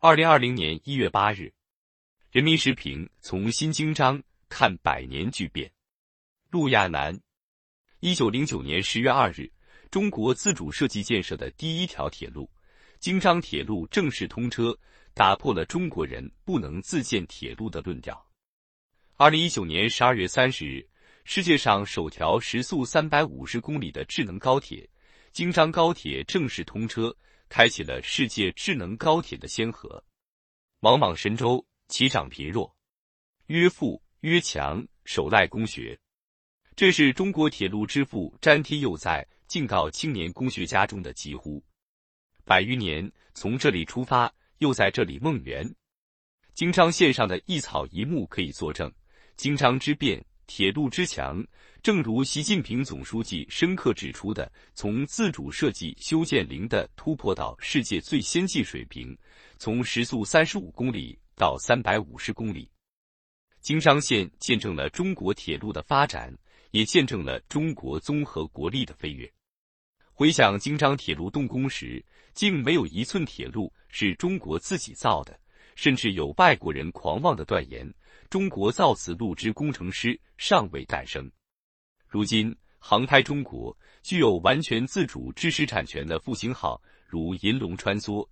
二零二零年一月八日，人民时评：从新京章看百年巨变。陆亚南，一九零九年十月二日，中国自主设计建设的第一条铁路——京张铁路正式通车，打破了中国人不能自建铁路的论调。二零一九年十二月三十日，世界上首条时速三百五十公里的智能高铁——京张高铁正式通车。开启了世界智能高铁的先河。莽莽神州，其长贫弱，曰富曰强，首赖公学。这是中国铁路之父詹天佑在《敬告青年工学家》中的疾呼。百余年从这里出发，又在这里梦圆。京张线上的一草一木可以作证。京张之变。铁路之强，正如习近平总书记深刻指出的，从自主设计修建零的突破到世界最先进水平，从时速三十五公里到三百五十公里。京张线见证了中国铁路的发展，也见证了中国综合国力的飞跃。回想京张铁路动工时，竟没有一寸铁路是中国自己造的，甚至有外国人狂妄的断言。中国造此路之工程师尚未诞生。如今，航拍中国具有完全自主知识产权的复兴号如银龙穿梭，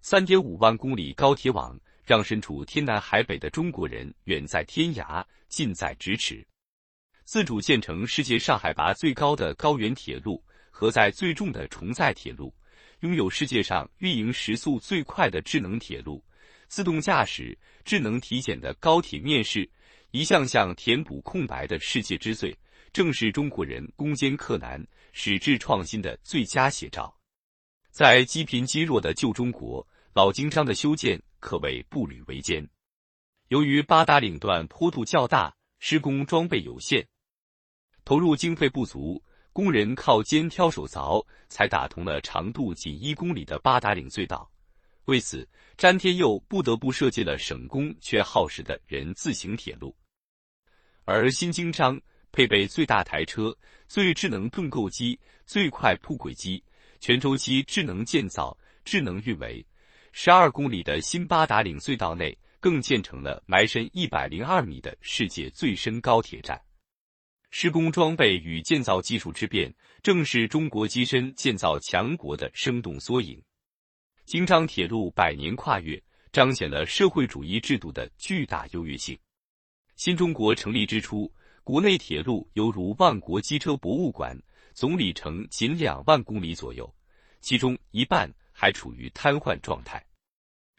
三点五万公里高铁网让身处天南海北的中国人远在天涯，近在咫尺。自主建成世界上海拔最高的高原铁路，荷载最重的重载铁路，拥有世界上运营时速最快的智能铁路。自动驾驶、智能体检的高铁面试，一项项填补空白的世界之最，正是中国人攻坚克难、矢志创新的最佳写照。在积贫积弱的旧中国，老京张的修建可谓步履维艰。由于八达岭段坡度较大，施工装备有限，投入经费不足，工人靠肩挑手凿，才打通了长度仅一公里的八达岭隧道。为此，詹天佑不得不设计了省工却耗时的人字形铁路。而新京张配备最大台车、最智能盾构机、最快铺轨机，全周期智能建造、智能运维。十二公里的新八达岭隧道内，更建成了埋深一百零二米的世界最深高铁站。施工装备与建造技术之变，正是中国跻身建造强国的生动缩影。京张铁路百年跨越，彰显了社会主义制度的巨大优越性。新中国成立之初，国内铁路犹如万国机车博物馆，总里程仅两万公里左右，其中一半还处于瘫痪状态。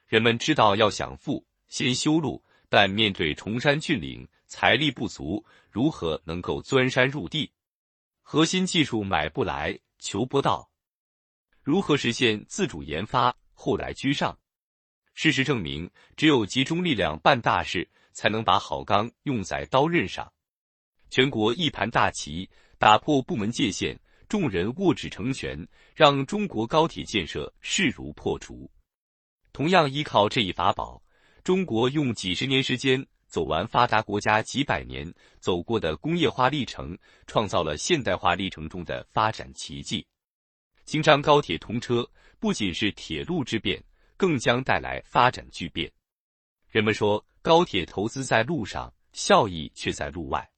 人们知道要想富，先修路，但面对崇山峻岭，财力不足，如何能够钻山入地？核心技术买不来，求不到。如何实现自主研发、后来居上？事实证明，只有集中力量办大事，才能把好钢用在刀刃上。全国一盘大棋，打破部门界限，众人握指成拳，让中国高铁建设势如破竹。同样依靠这一法宝，中国用几十年时间走完发达国家几百年走过的工业化历程，创造了现代化历程中的发展奇迹。京张高铁通车不仅是铁路之变，更将带来发展巨变。人们说，高铁投资在路上，效益却在路外。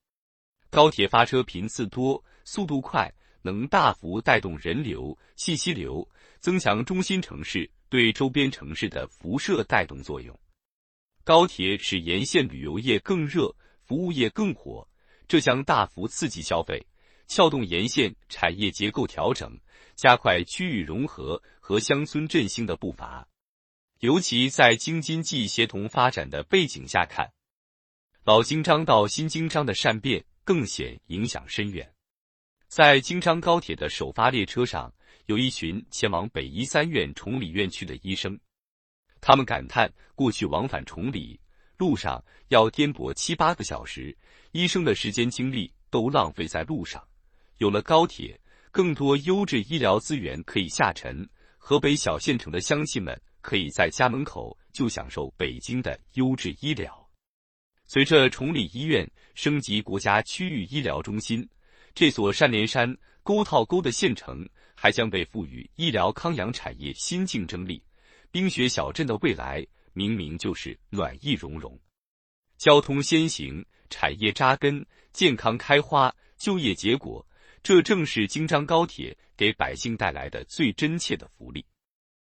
高铁发车频次多，速度快，能大幅带动人流、信息流，增强中心城市对周边城市的辐射带动作用。高铁使沿线旅游业更热，服务业更火，这将大幅刺激消费，撬动沿线产业结构调整。加快区域融合和乡村振兴的步伐，尤其在京津冀协同发展的背景下看，老京张到新京张的善变更显影响深远。在京张高铁的首发列车上，有一群前往北医三院崇礼院区的医生，他们感叹过去往返崇礼路上要颠簸七八个小时，医生的时间精力都浪费在路上，有了高铁。更多优质医疗资源可以下沉，河北小县城的乡亲们可以在家门口就享受北京的优质医疗。随着崇礼医院升级国家区域医疗中心，这所山连山、沟套沟的县城还将被赋予医疗康养产业新竞争力，冰雪小镇的未来明明就是暖意融融，交通先行，产业扎根，健康开花，就业结果，这正是京张高铁给百姓带来的最真切的福利。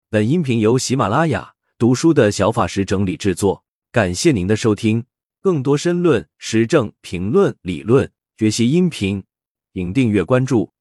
本音频由喜马拉雅读书的小法师整理制作，感谢您的收听。更多深论、时政评论、理论学习音频，请订阅关注。